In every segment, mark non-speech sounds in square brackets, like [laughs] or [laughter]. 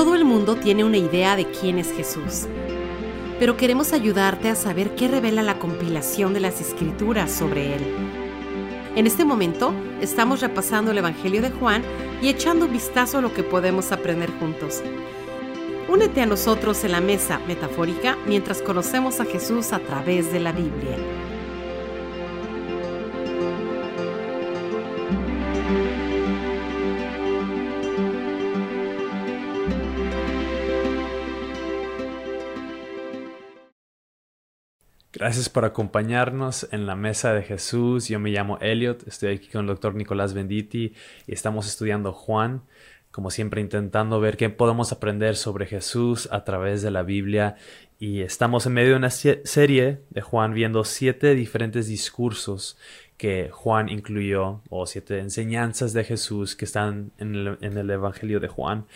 Todo el mundo tiene una idea de quién es Jesús, pero queremos ayudarte a saber qué revela la compilación de las escrituras sobre Él. En este momento estamos repasando el Evangelio de Juan y echando un vistazo a lo que podemos aprender juntos. Únete a nosotros en la mesa metafórica mientras conocemos a Jesús a través de la Biblia. Gracias por acompañarnos en la mesa de Jesús. Yo me llamo Elliot, estoy aquí con el doctor Nicolás Benditi y estamos estudiando Juan como siempre intentando ver qué podemos aprender sobre Jesús a través de la Biblia y estamos en medio de una serie de Juan viendo siete diferentes discursos que Juan incluyó o siete enseñanzas de Jesús que están en el, Evangelio de Juan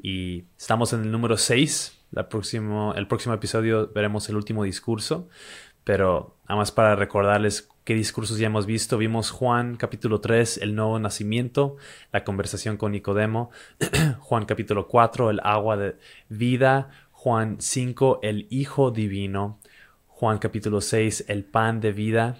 y estamos en el número seis. próximo, el próximo episodio veremos el último discurso, pero nada más para recordarles qué discursos ya hemos visto. Vimos Juan capítulo 3, el nuevo nacimiento, la conversación con Nicodemo. [clears throat] Juan capítulo 4, el agua de vida. Juan 5, el Hijo Divino. Juan capítulo 6, el pan de vida.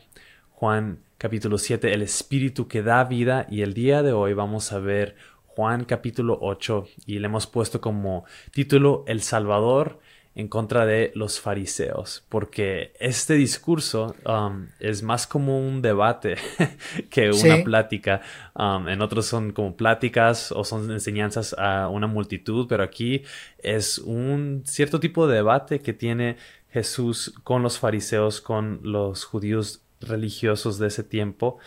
Juan capítulo 7, el Espíritu que da vida. Y el día de hoy vamos a ver Juan capítulo 8 y le hemos puesto como título El Salvador en contra de los fariseos, porque este discurso um, es más como un debate [laughs] que una plática. Um, en otros son como pláticas o son enseñanzas a una multitud, pero aquí es un cierto tipo de debate que tiene Jesús con los fariseos, con los judíos religiosos de ese tiempo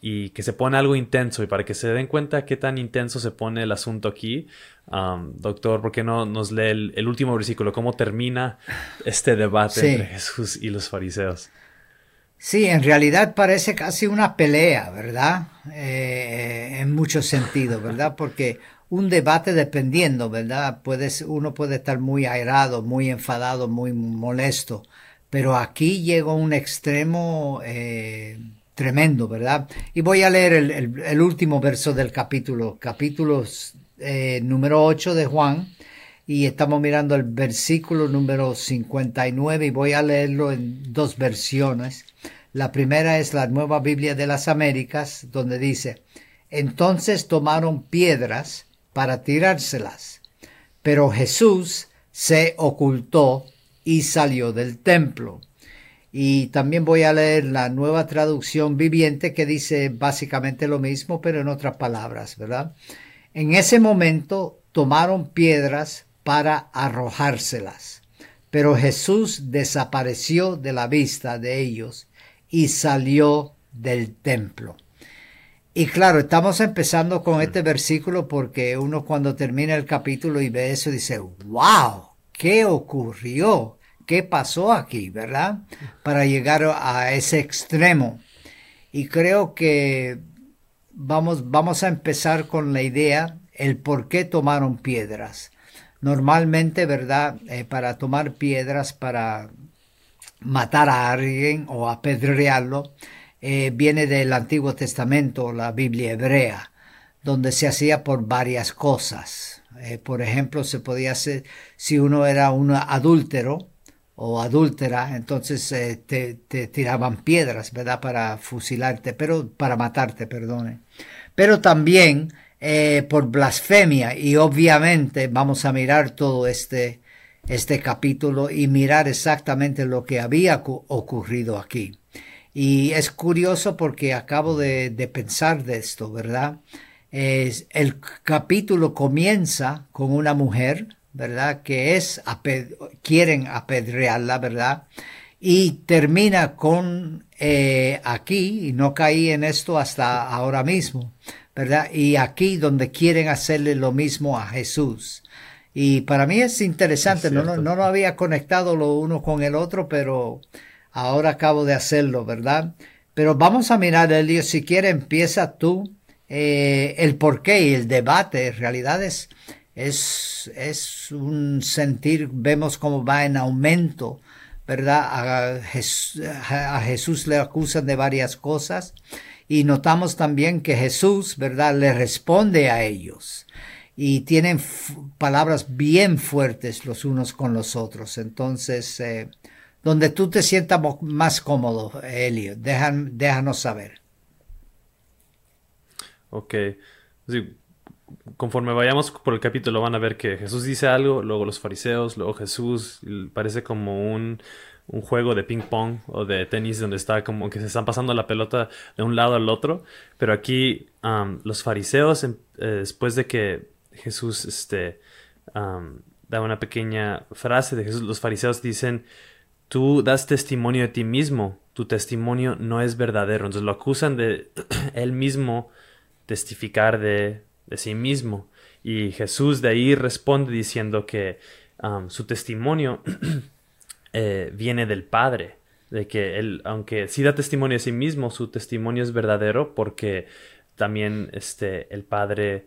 y que se pone algo intenso y para que se den cuenta qué tan intenso se pone el asunto aquí, um, doctor, ¿por qué no nos lee el, último versículo? ¿Cómo termina este debate entre Jesús y los fariseos? Sí, en realidad parece casi una pelea, ¿verdad? Eh, en muchos sentidos, ¿verdad? Porque un debate dependiendo, ¿verdad? Puedes, uno puede estar muy airado, muy enfadado, muy molesto, pero aquí llegó un extremo eh, tremendo, ¿verdad? Y voy a leer el, último verso del capítulo, capítulo eh, número 8 de Juan, y estamos mirando el versículo número 59 y voy a leerlo en dos versiones. La primera es la Nueva Biblia de las Américas, donde dice, entonces tomaron piedras para tirárselas, pero Jesús se ocultó y salió del templo. Y también voy a leer la nueva traducción viviente que dice básicamente lo mismo, pero en otras palabras, ¿verdad? En ese momento tomaron piedras para arrojárselas, pero Jesús desapareció de la vista de ellos y salió del templo. Y claro, estamos empezando con este versículo porque uno cuando termina el capítulo y ve eso dice, wow, ¿qué ocurrió? Qué pasó aquí, ¿verdad? Para llegar a ese extremo. Y creo que vamos, vamos a empezar con la idea, el por qué tomaron piedras. Normalmente, ¿verdad? Eh, para tomar piedras para matar a alguien o apedrearlo, eh, viene del Antiguo Testamento, la Biblia hebrea, donde se hacía por varias cosas. Eh, por ejemplo, se podía hacer, si uno era un adúltero, o adúltera, entonces eh, te, tiraban piedras, ¿verdad? Para fusilarte, pero para matarte, perdone. Pero también eh, por blasfemia y obviamente vamos a mirar todo este, este capítulo y mirar exactamente lo que había ocurrido aquí. Y es curioso porque acabo de, pensar de esto, ¿verdad? Es, el capítulo comienza con una mujer, ¿verdad? Que es, quieren apedrearla, ¿verdad? Y termina con eh, aquí, y no caí en esto hasta ahora mismo, ¿verdad? Y aquí donde quieren hacerle lo mismo a Jesús. Y para mí es interesante, no, no, lo había conectado lo uno con el otro, pero ahora acabo de hacerlo, ¿verdad? Pero vamos a mirar, Elio, si quiere empieza tú eh, el porqué y el debate, en realidad es, es, es un sentir, vemos cómo va en aumento, ¿verdad? A, Jesús, le acusan de varias cosas y notamos también que Jesús, ¿verdad? Le responde a ellos. y tienen palabras bien fuertes los unos con los otros. Entonces, eh, donde tú te sientas más cómodo, Elio, déjanos saber. Ok. Conforme vayamos por el capítulo van a ver que Jesús dice algo, luego los fariseos, luego Jesús, parece como un, juego de ping pong o de tenis donde está como que se están pasando la pelota de un lado al otro, pero aquí los fariseos, em, eh, después de que Jesús este, da una pequeña frase de Jesús, los fariseos dicen, tú das testimonio de ti mismo, tu testimonio no es verdadero. Entonces lo acusan de [clears throat] él mismo testificar de, sí mismo. Y Jesús de ahí responde diciendo que um, su testimonio [clears throat] eh, viene del Padre, de que él, aunque sí da testimonio de sí mismo, su testimonio es verdadero porque también este, el Padre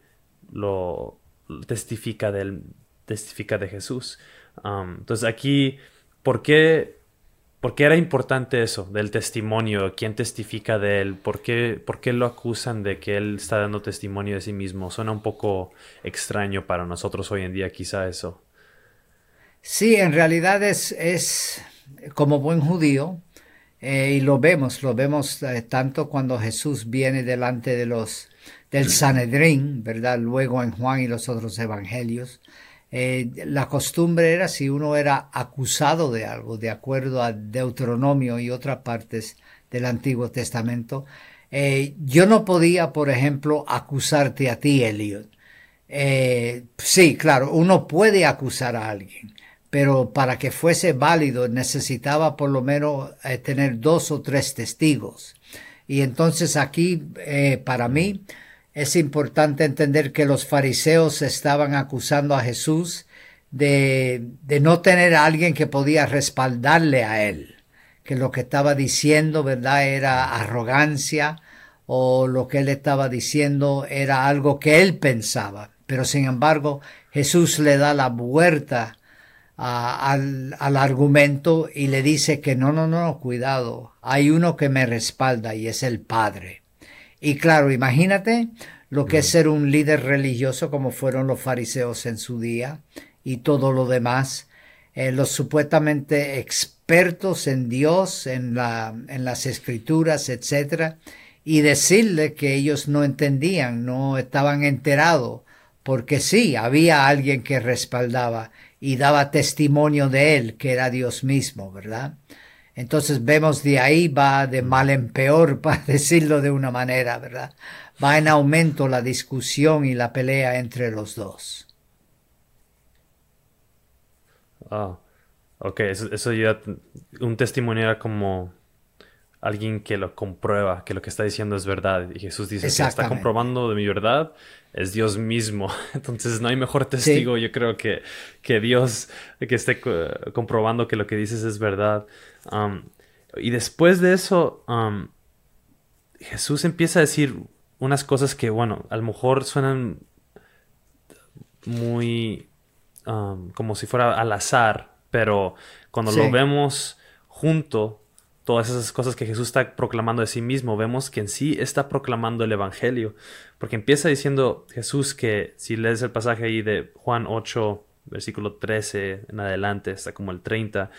lo testifica, del, testifica de Jesús. Um, entonces aquí ¿Por qué, ¿Por qué era importante eso del testimonio? ¿Quién testifica de él? ¿Por qué, ¿Por qué lo acusan de que él está dando testimonio de sí mismo? Suena un poco extraño para nosotros hoy en día quizá eso. Sí, en realidad es, es como buen judío, eh, y lo vemos, lo vemos eh, tanto cuando Jesús viene delante de los del Sanedrín, ¿verdad? Luego en Juan y los otros evangelios, eh, la costumbre era si uno era acusado de algo, de acuerdo a Deuteronomio y otras partes del Antiguo Testamento, eh, yo no podía, por ejemplo, acusarte a ti, Eliot. Eh, sí, claro, uno puede acusar a alguien, pero para que fuese válido necesitaba por lo menos tener dos o tres testigos. Y entonces aquí, para mí, es importante entender que los fariseos estaban acusando a Jesús de, de, no tener a alguien que podía respaldarle a él, que lo que estaba diciendo, ¿verdad?, era arrogancia o lo que él estaba diciendo era algo que él pensaba. Pero sin embargo, Jesús le da la vuelta al, al argumento y le dice que no, no, no, cuidado, hay uno que me respalda y es el Padre. Y claro, imagínate lo que es ser un líder religioso como fueron los fariseos en su día y todo lo demás. Eh, los supuestamente expertos en Dios, en, la, en las escrituras, etc. Y decirle que ellos no entendían, no estaban enterados, porque sí, había alguien que respaldaba y daba testimonio de él, que era Dios mismo, ¿verdad? Entonces vemos de ahí va de mal en peor, [laughs] para decirlo de una manera, ¿verdad? Va en aumento la discusión y la pelea entre los dos. Ah, ok, eso, ya, un testimonio era como alguien que lo comprueba, que lo que está diciendo es verdad. Y Jesús dice que está comprobando de mi verdad, es Dios mismo. [laughs] Entonces no hay mejor testigo, yo creo, que, que Dios que esté comprobando que lo que dices es verdad. Um, y después de eso, um, Jesús empieza a decir unas cosas que, bueno, a lo mejor suenan muy um, como si fuera al azar, pero cuando lo vemos junto, todas esas cosas que Jesús está proclamando de sí mismo, vemos que en sí está proclamando el Evangelio, porque empieza diciendo Jesús que si lees el pasaje ahí de Juan 8, versículo 13 en adelante, hasta como el 30,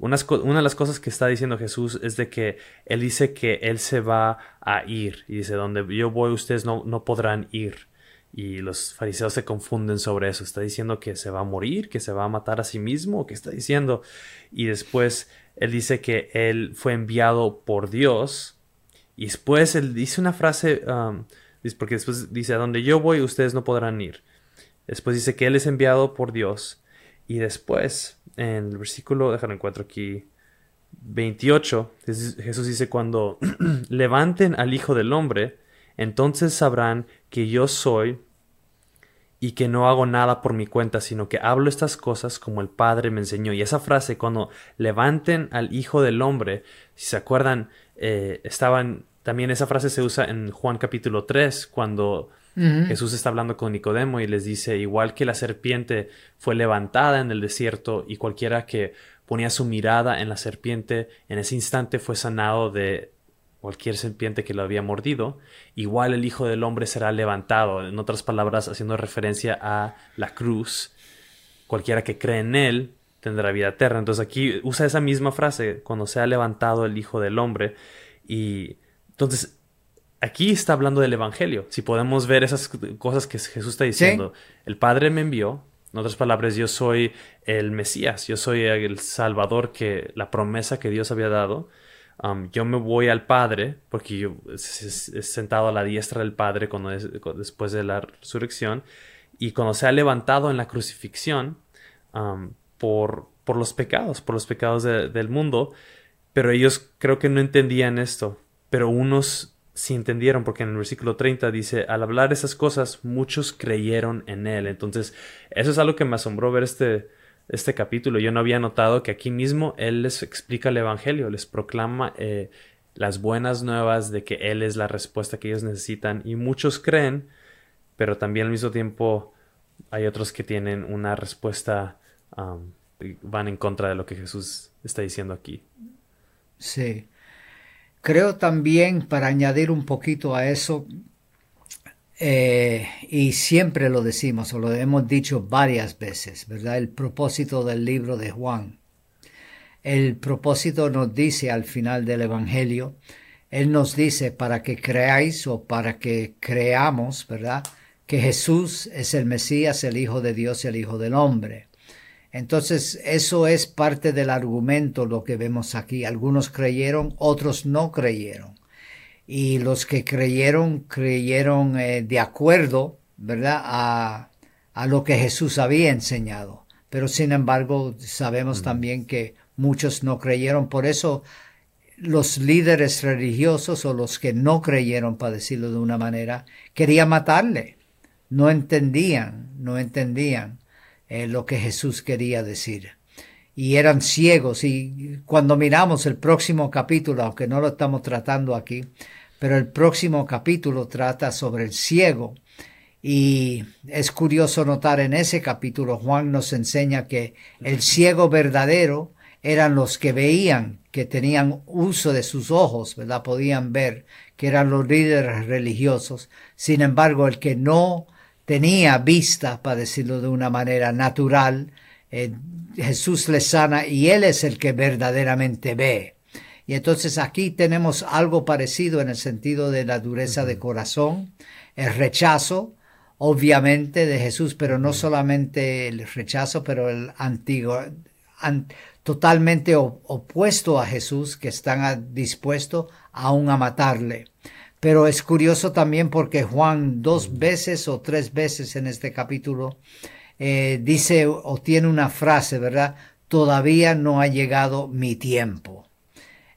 una de las cosas que está diciendo Jesús es de que Él dice que Él se va a ir. Y dice, donde yo voy ustedes no, no podrán ir. Y los fariseos se confunden sobre eso. Está diciendo que se va a morir, que se va a matar a sí mismo. ¿Qué está diciendo? Y después Él dice que Él fue enviado por Dios. Y después Él dice una frase, um, porque después dice, a donde yo voy ustedes no podrán ir. Después dice que Él es enviado por Dios. Y después en el versículo, déjalo encuentro aquí, 28, Jesús dice, cuando [clears throat] levanten al Hijo del Hombre, entonces sabrán que yo soy y que no hago nada por mi cuenta, sino que hablo estas cosas como el Padre me enseñó. Y esa frase, cuando levanten al Hijo del Hombre, si se acuerdan, eh, estaban, también esa frase se usa en Juan capítulo 3, cuando Jesús está hablando con Nicodemo y les dice, igual que la serpiente fue levantada en el desierto y cualquiera que ponía su mirada en la serpiente, en ese instante fue sanado de, cualquier serpiente que lo había mordido, igual el Hijo del Hombre será levantado. En otras palabras, haciendo referencia a la cruz, cualquiera que cree en él tendrá vida eterna. Entonces aquí usa esa misma frase, cuando sea levantado el Hijo del Hombre. Y entonces aquí está hablando del Evangelio. Si podemos ver esas cosas que Jesús está diciendo, el Padre me envió. En otras palabras, yo soy el Mesías, yo soy el Salvador que la promesa que Dios había dado. Um, yo me voy al Padre, porque yo he sentado a la diestra del Padre después de la resurrección, y cuando se ha levantado en la crucifixión um, por, por, los pecados, por los pecados del mundo, pero ellos creo que no entendían esto, pero unos sí entendieron, porque en el versículo 30 dice, al hablar esas cosas, muchos creyeron en él. Entonces, eso es algo que me asombró ver este, este capítulo. Yo no había notado que aquí mismo Él les explica el Evangelio, les proclama eh, las buenas nuevas de que Él es la respuesta que ellos necesitan y muchos creen, pero también al mismo tiempo hay otros que tienen una respuesta, van en contra de lo que Jesús está diciendo aquí. Sí. Creo también, para añadir un poquito a eso, eh, y siempre lo decimos, o lo hemos dicho varias veces, ¿verdad? El propósito del libro de Juan. El propósito nos dice al final del Evangelio, Él nos dice para que creáis o para que creamos, ¿verdad? Que Jesús es el Mesías, el Hijo de Dios, el Hijo del Hombre. Entonces, eso es parte del argumento, lo que vemos aquí. Algunos creyeron, otros no creyeron y los que creyeron, creyeron eh, de acuerdo, ¿verdad?, a, a, lo que Jesús había enseñado. Pero sin embargo, sabemos también que muchos no creyeron. Por eso, los líderes religiosos o los que no creyeron, para decirlo de una manera, querían matarle. No entendían, no entendían eh, lo que Jesús quería decir y eran ciegos. Y cuando miramos el próximo capítulo, aunque no lo estamos tratando aquí, pero el próximo capítulo trata sobre el ciego. Y es curioso notar en ese capítulo, Juan nos enseña que el ciego verdadero eran los que veían, que tenían uso de sus ojos, ¿verdad? Podían ver, que eran los líderes religiosos. Sin embargo, el que no tenía vista, para decirlo de una manera natural, eh, Jesús le sana y Él es el que verdaderamente ve. Y entonces aquí tenemos algo parecido en el sentido de la dureza de corazón, el rechazo, obviamente, de Jesús, pero no solamente el rechazo, pero el antiguo, totalmente opuesto a Jesús, que están dispuestos aún a matarle. Pero es curioso también porque Juan dos veces o tres veces en este capítulo eh, dice o tiene una frase, ¿verdad? Todavía no ha llegado mi tiempo.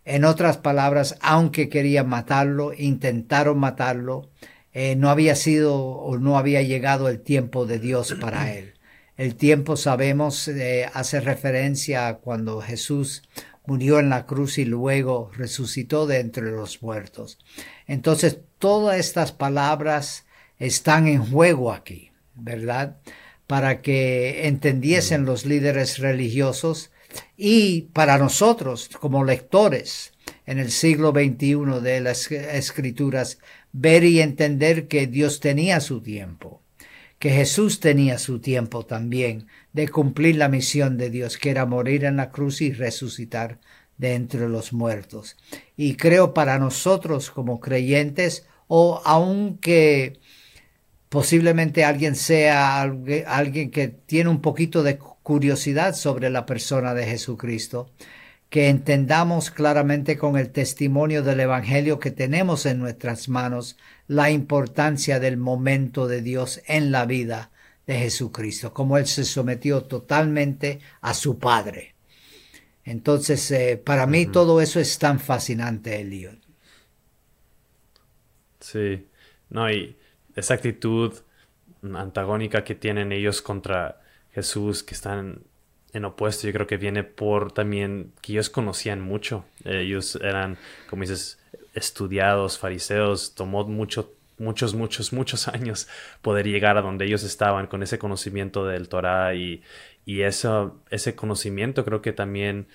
En otras palabras, aunque querían matarlo, intentaron matarlo, eh, no había sido o no había llegado el tiempo de Dios para [clears throat] él. El tiempo, sabemos, eh, hace referencia a cuando Jesús murió en la cruz y luego resucitó de entre los muertos. Entonces, todas estas palabras están en juego aquí, ¿verdad? Para que entendiesen los líderes religiosos y para nosotros como lectores en el siglo XXI de las escrituras, ver y entender que Dios tenía su tiempo, que Jesús tenía su tiempo también de cumplir la misión de Dios, que era morir en la cruz y resucitar de entre los muertos. Y creo para nosotros como creyentes, o aunque posiblemente alguien sea alguien que tiene un poquito de curiosidad sobre la persona de Jesucristo, que entendamos claramente con el testimonio del Evangelio que tenemos en nuestras manos la importancia del momento de Dios en la vida de Jesucristo, como Él se sometió totalmente a su Padre. Entonces, eh, para mí todo eso es tan fascinante, Eliot. Sí, no, y esa actitud antagónica que tienen ellos contra Jesús, que están en opuesto, yo creo que viene por también que ellos conocían mucho. Ellos eran, como dices, estudiados, fariseos, tomó mucho, muchos, muchos, muchos años poder llegar a donde ellos estaban con ese conocimiento del Torah y, y eso, ese conocimiento creo que también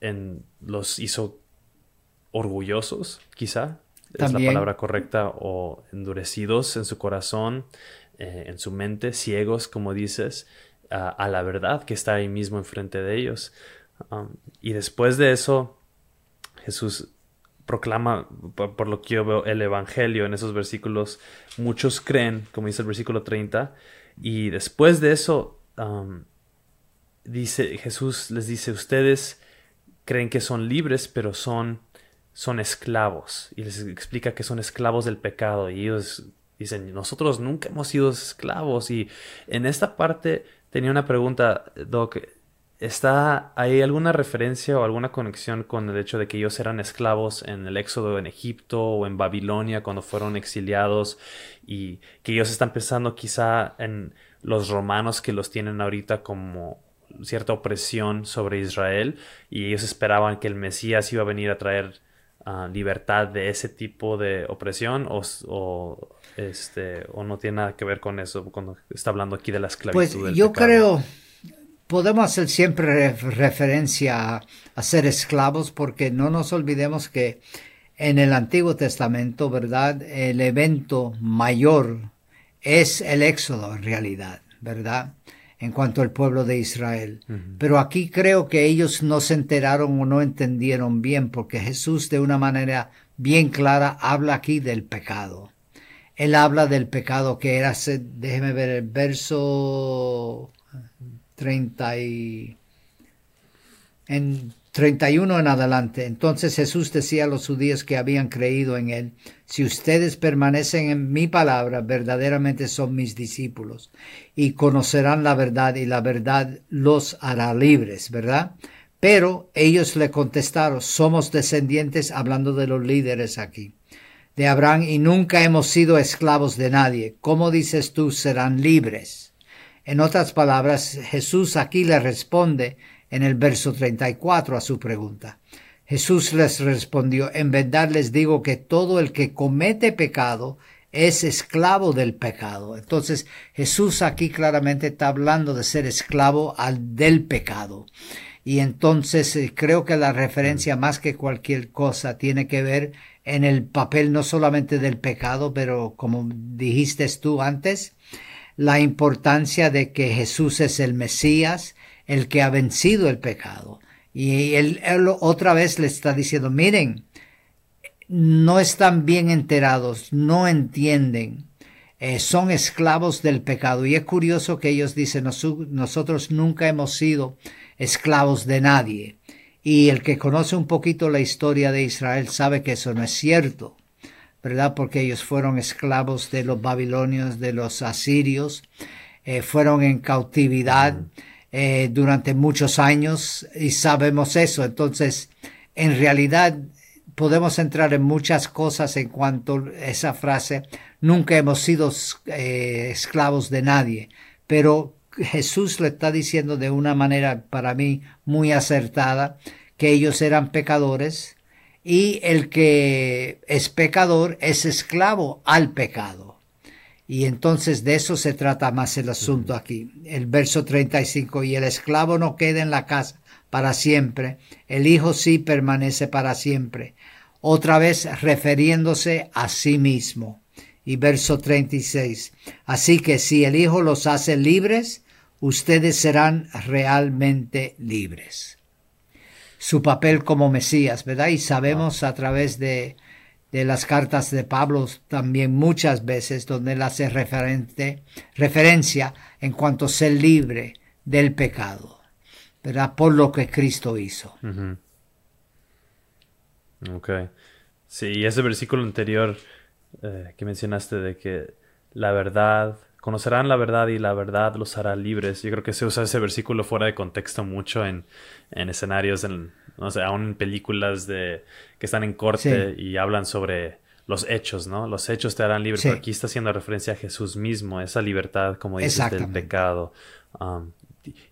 en, los hizo orgullosos, quizá, es la palabra correcta, o endurecidos en su corazón, eh, en su mente, ciegos, como dices, a, la verdad que está ahí mismo enfrente de ellos. Um, y después de eso, Jesús proclama, por, lo que yo veo, el Evangelio en esos versículos. Muchos creen, como dice el versículo 30, y después de eso, um, dice, Jesús les dice, ustedes creen que son libres, pero son, son esclavos. Y les explica que son esclavos del pecado. Y ellos dicen, nosotros nunca hemos sido esclavos. Y en esta parte tenía una pregunta, Doc. ¿Está, ¿Hay alguna referencia o alguna conexión con el hecho de que ellos eran esclavos en el éxodo en Egipto o en Babilonia cuando fueron exiliados y que ellos están pensando quizá en los romanos que los tienen ahorita como cierta opresión sobre Israel y ellos esperaban que el Mesías iba a venir a traer ah, libertad de ese tipo de opresión o, este, o no tiene nada que ver con eso cuando está hablando aquí de la esclavitud. Pues yo creo podemos hacer siempre referencia a, ser esclavos porque no nos olvidemos que en el Antiguo Testamento, ¿verdad? El evento mayor es el éxodo en realidad, ¿verdad? En cuanto al pueblo de Israel. Pero aquí creo que ellos no se enteraron o no entendieron bien porque Jesús de una manera bien clara habla aquí del pecado. Él habla del pecado que era, déjeme ver el verso 30 y, en 31 en adelante. Entonces Jesús decía a los judíos que habían creído en él, si ustedes permanecen en mi palabra, verdaderamente son mis discípulos y conocerán la verdad y la verdad los hará libres, ¿verdad? Pero ellos le contestaron, somos descendientes, hablando de los líderes aquí, de Abraham y nunca hemos sido esclavos de nadie. ¿Cómo dices tú serán libres? En otras palabras, Jesús aquí le responde en el verso 34 a su pregunta. Jesús les respondió, en verdad les digo que todo el que comete pecado es esclavo del pecado. Entonces Jesús aquí claramente está hablando de ser esclavo al del pecado. Y entonces eh, creo que la referencia más que cualquier cosa tiene que ver en el papel no solamente del pecado, pero como dijiste tú antes, la importancia de que Jesús es el Mesías, el que ha vencido el pecado. Y él, otra vez le está diciendo, miren, no están bien enterados, no entienden, eh, son esclavos del pecado. Y es curioso que ellos dicen, nosotros nunca hemos sido esclavos de nadie. Y el que conoce un poquito la historia de Israel sabe que eso no es cierto. ¿verdad? Porque ellos fueron esclavos de los babilonios, de los asirios, eh, fueron en cautividad eh, durante muchos años y sabemos eso. Entonces, en realidad podemos entrar en muchas cosas en cuanto a esa frase, nunca hemos sido eh, esclavos de nadie, pero Jesús le está diciendo de una manera para mí muy acertada que ellos eran pecadores, y el que es pecador es esclavo al pecado. Y entonces de eso se trata más el asunto aquí. El verso 35, y el esclavo no queda en la casa para siempre, el hijo sí permanece para siempre. Otra vez refiriéndose a sí mismo. Y verso 36, así que si el hijo los hace libres, ustedes serán realmente libres su papel como Mesías, ¿verdad? Y sabemos a través de, de las cartas de Pablo también muchas veces donde él hace referente, referencia en cuanto a ser libre del pecado, ¿verdad? Por lo que Cristo hizo. Ok. Sí, y ese versículo anterior eh, que mencionaste de que la verdad conocerán la verdad y la verdad los hará libres. Yo creo que se usa ese versículo fuera de contexto mucho en, en escenarios, en, no sé, aún en películas de, que están en corte y hablan sobre los hechos, ¿no? Los hechos te harán libres. Pero aquí está haciendo referencia a Jesús mismo, esa libertad, como dices, del pecado. Um,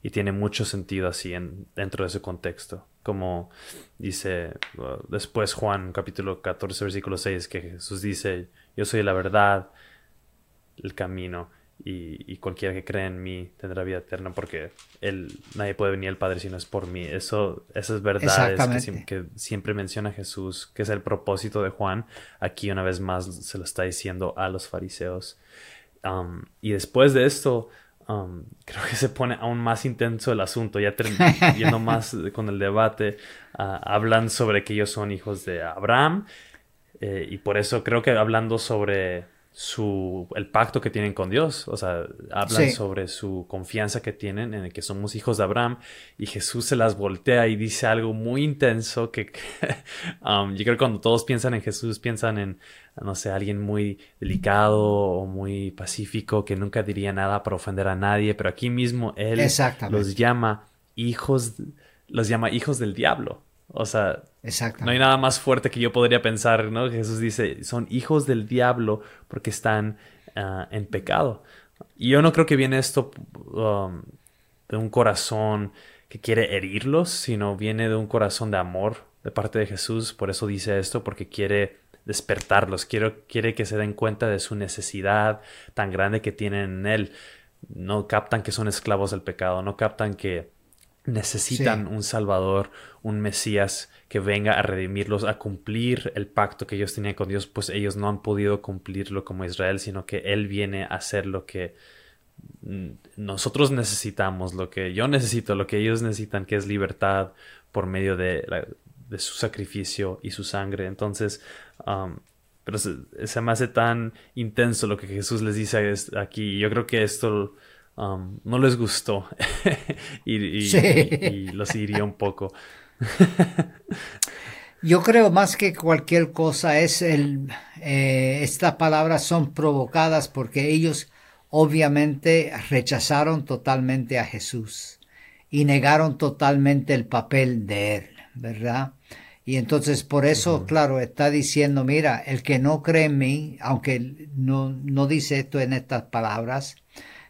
y tiene mucho sentido así en, dentro de ese contexto. Como dice uh, después Juan capítulo 14 versículo 6 que Jesús dice, yo soy la verdad, el camino y, cualquiera que cree en mí tendrá vida eterna porque él, nadie puede venir al Padre si no es por mí. Eso, eso es verdad, es que, siempre menciona Jesús, que es el propósito de Juan. Aquí una vez más se lo está diciendo a los fariseos. Um, y después de esto, um, [laughs] creo que se pone aún más intenso el asunto, ya [laughs] yendo más con el debate, uh, hablan sobre que ellos son hijos de Abraham. Eh, y por eso creo que hablando sobre su, el pacto que tienen con Dios. O sea, hablan sobre su confianza que tienen en el que somos hijos de Abraham y Jesús se las voltea y dice algo muy intenso que, [laughs] um, yo creo que cuando todos piensan en Jesús piensan en, no sé, alguien muy delicado o muy pacífico que nunca diría nada para ofender a nadie, pero aquí mismo él los llama hijos, los llama hijos del diablo. O sea, no hay nada más fuerte que yo podría pensar, ¿no? Jesús dice, son hijos del diablo porque están ah, en pecado. Y yo no creo que viene esto um, de un corazón que quiere herirlos, sino viene de un corazón de amor de parte de Jesús. Por eso dice esto, porque quiere despertarlos, quiere, quiere que se den cuenta de su necesidad tan grande que tienen en Él. No captan que son esclavos del pecado, no captan que necesitan un Salvador, un Mesías que venga a redimirlos, a cumplir el pacto que ellos tenían con Dios, pues ellos no han podido cumplirlo como Israel, sino que Él viene a hacer lo que nosotros necesitamos, lo que yo necesito, lo que ellos necesitan, que es libertad por medio de, su sacrificio y su sangre. Entonces, um, pero se, me hace tan intenso lo que Jesús les dice aquí. Yo creo que esto um, no les gustó [laughs] y, y, los hirió un poco. Yo creo más que cualquier cosa es el, eh, estas palabras son provocadas porque ellos obviamente rechazaron totalmente a Jesús y negaron totalmente el papel de él, ¿verdad? Y entonces por eso, claro, está diciendo, mira, el que no cree en mí, aunque no, no dice esto en estas palabras,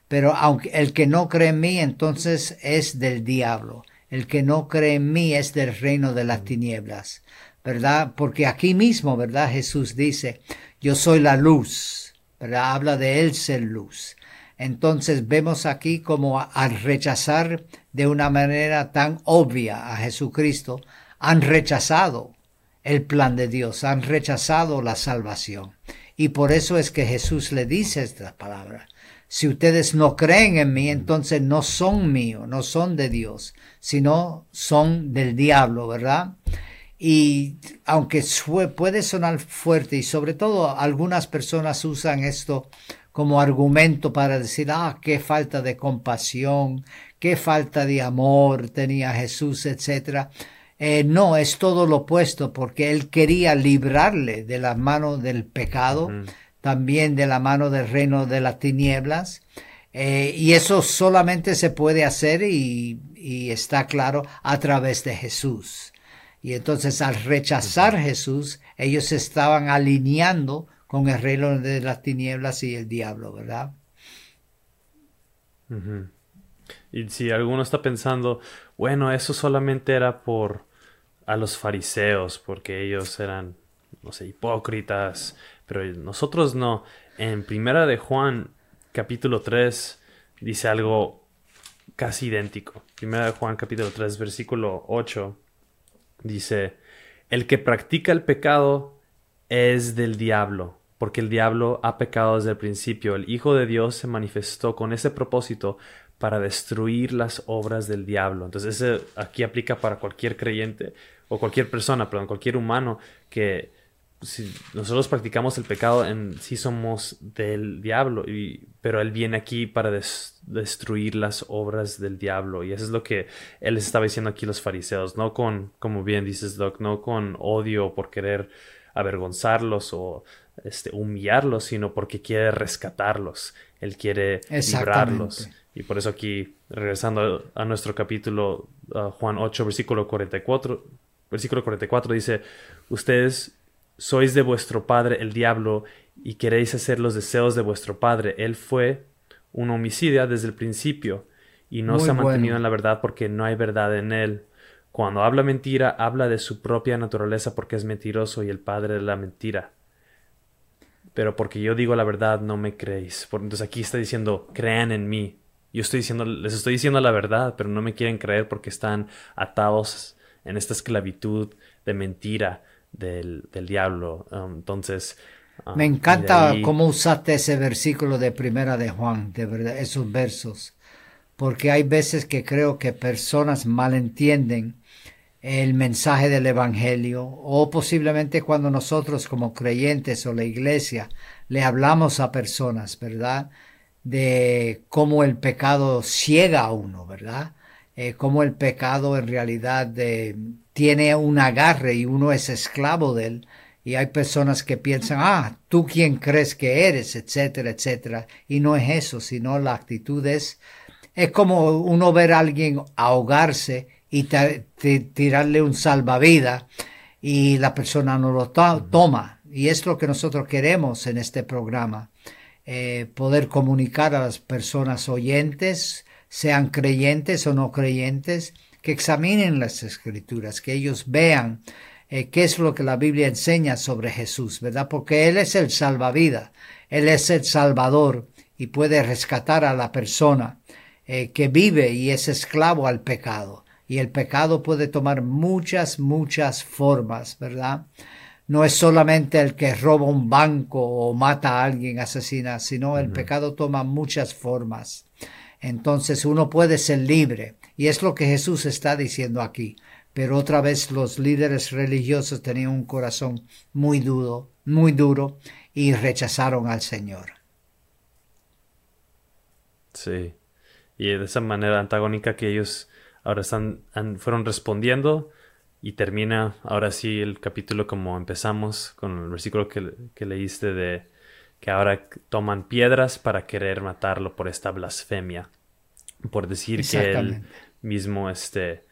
pero aunque el que no cree en mí, entonces es del diablo. El que no cree en mí es del reino de las tinieblas, ¿verdad? Porque aquí mismo, ¿verdad? Jesús dice, yo soy la luz, ¿verdad? Habla de él ser luz. Entonces vemos aquí como al rechazar de una manera tan obvia a Jesucristo, han rechazado el plan de Dios, han rechazado la salvación. Y por eso es que Jesús le dice esta palabra. Si ustedes no creen en mí, entonces no son míos, no son de Dios, sino son del diablo, ¿verdad? Y aunque puede sonar fuerte y sobre todo algunas personas usan esto como argumento para decir, ah, qué falta de compasión, qué falta de amor tenía Jesús, etc. Eh, no, es todo lo opuesto, porque él quería librarle de la mano del pecado, también de la mano del reino de las tinieblas. Eh, y eso solamente se puede hacer y, está claro a través de Jesús. Y entonces al rechazar Jesús, ellos estaban alineando con el reino de las tinieblas y el diablo, ¿verdad? Y si alguno está pensando, bueno, eso solamente era por a los fariseos, porque ellos eran, no sé, hipócritas, pero nosotros no. En primera de Juan, capítulo 3, dice algo casi idéntico. Primera de Juan, capítulo 3, versículo 8, dice, el que practica el pecado es del diablo, porque el diablo ha pecado desde el principio. El Hijo de Dios se manifestó con ese propósito para destruir las obras del diablo. Entonces, ese aquí aplica para cualquier creyente o cualquier persona, perdón, cualquier humano que si nosotros practicamos el pecado, en sí somos del diablo, y, pero Él viene aquí para destruir las obras del diablo. Y eso es lo que Él les estaba diciendo aquí a los fariseos, no con, como bien dices, Doc, no con odio por querer avergonzarlos o este, humillarlos, sino porque quiere rescatarlos. Él quiere librarlos. Y por eso aquí, regresando a, nuestro capítulo, Juan 8, versículo 44, versículo 44 dice, ustedes sois de vuestro padre el diablo y queréis hacer los deseos de vuestro padre. Él fue un homicida desde el principio y no se ha mantenido en la verdad porque no hay verdad en él. Cuando habla mentira, habla de su propia naturaleza porque es mentiroso y el padre de la mentira. pero porque yo digo la verdad no me creéis. Entonces aquí está diciendo, crean en mí. Yo estoy diciendo, les estoy diciendo la verdad, pero no me quieren creer porque están atados en esta esclavitud de mentira del, diablo. Um, entonces... Um, me encanta cómo usaste ese versículo de primera de Juan, de verdad, esos versos, porque hay veces que creo que personas malentienden el mensaje del Evangelio o posiblemente cuando nosotros como creyentes o la iglesia le hablamos a personas, ¿verdad? De cómo el pecado ciega a uno, ¿verdad? Eh, cómo el pecado en realidad eh, tiene un agarre y uno es esclavo de él. Y hay personas que piensan, ah, tú quién crees que eres, etcétera, etcétera. Y no es eso, sino la actitud es, es como uno ver a alguien ahogarse y tirarle un salvavidas y la persona no lo toma. Y es lo que nosotros queremos en este programa, eh, poder comunicar a las personas oyentes, sean creyentes o no creyentes, que examinen las escrituras, que ellos vean eh, qué es lo que la Biblia enseña sobre Jesús, ¿verdad? Porque Él es el salvavidas, Él es el Salvador y puede rescatar a la persona eh, que vive y es esclavo al pecado. Y el pecado puede tomar muchas, muchas formas, ¿verdad? No es solamente el que roba un banco o mata a alguien, asesina, sino el pecado toma muchas formas. Entonces uno puede ser libre. Y es lo que Jesús está diciendo aquí. Pero otra vez los líderes religiosos tenían un corazón muy duro, muy duro y rechazaron al Señor. Sí. Y de esa manera antagónica que ellos ahora están, fueron respondiendo y termina ahora sí el capítulo como empezamos con el versículo que, leíste de que ahora toman piedras para querer matarlo por esta blasfemia, por decir que él mismo este,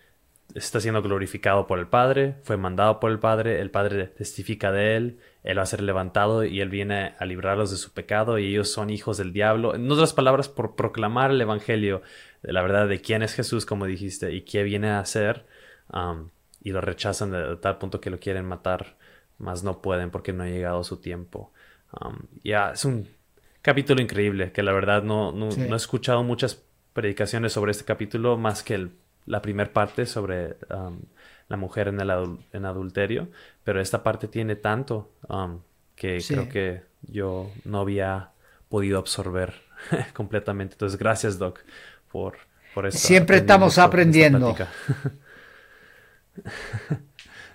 está siendo glorificado por el Padre, fue mandado por el Padre, el Padre testifica de él, él va a ser levantado y él viene a librarlos de su pecado y ellos son hijos del diablo. En otras palabras, por proclamar el Evangelio de la verdad de quién es Jesús, como dijiste, y qué viene a hacer, um, y lo rechazan de, tal punto que lo quieren matar, mas no pueden porque no ha llegado su tiempo. Um, ya, es un capítulo increíble, que la verdad no, no, he escuchado muchas predicaciones sobre este capítulo, más que la primera parte sobre um, la mujer en el en adulterio, pero esta parte tiene tanto que creo que yo no había podido absorber [laughs] completamente. Entonces, gracias, Doc, por, por Siempre estamos aprendiendo. [laughs]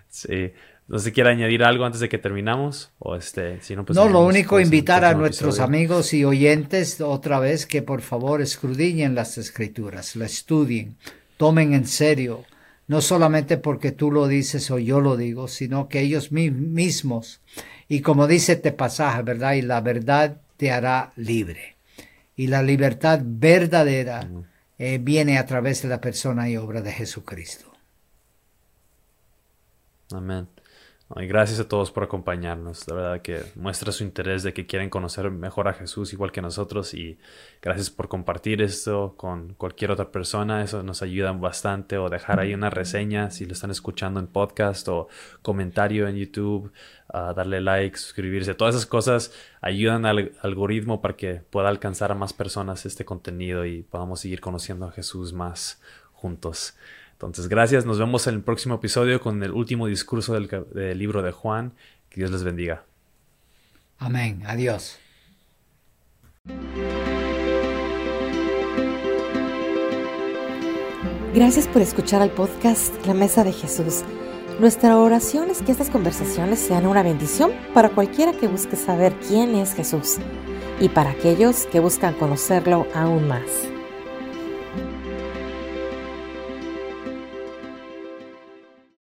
sí. No sé si quiere añadir algo antes de que terminamos o este, si no, pues no lo único invitar a nuestros amigos y oyentes otra vez que por favor escudriñen las escrituras, la estudien, tomen en serio, no solamente porque tú lo dices o yo lo digo, sino que ellos mismos y como dice este pasaje, ¿verdad? Y la verdad te hará libre y la libertad verdadera eh, viene a través de la persona y obra de Jesucristo. Amén. Y gracias a todos por acompañarnos. La verdad que muestra su interés de que quieren conocer mejor a Jesús igual que nosotros. Y gracias por compartir esto con cualquier otra persona. Eso nos ayuda bastante. O dejar ahí una reseña si lo están escuchando en podcast o comentario en YouTube. darle like, suscribirse. Todas esas cosas ayudan al algoritmo para que pueda alcanzar a más personas este contenido y podamos seguir conociendo a Jesús más juntos. Entonces, gracias. Nos vemos en el próximo episodio con el último discurso del, libro de Juan. Que Dios les bendiga. Amén. Adiós. Gracias por escuchar al podcast La Mesa de Jesús. Nuestra oración es que estas conversaciones sean una bendición para cualquiera que busque saber quién es Jesús y para aquellos que buscan conocerlo aún más.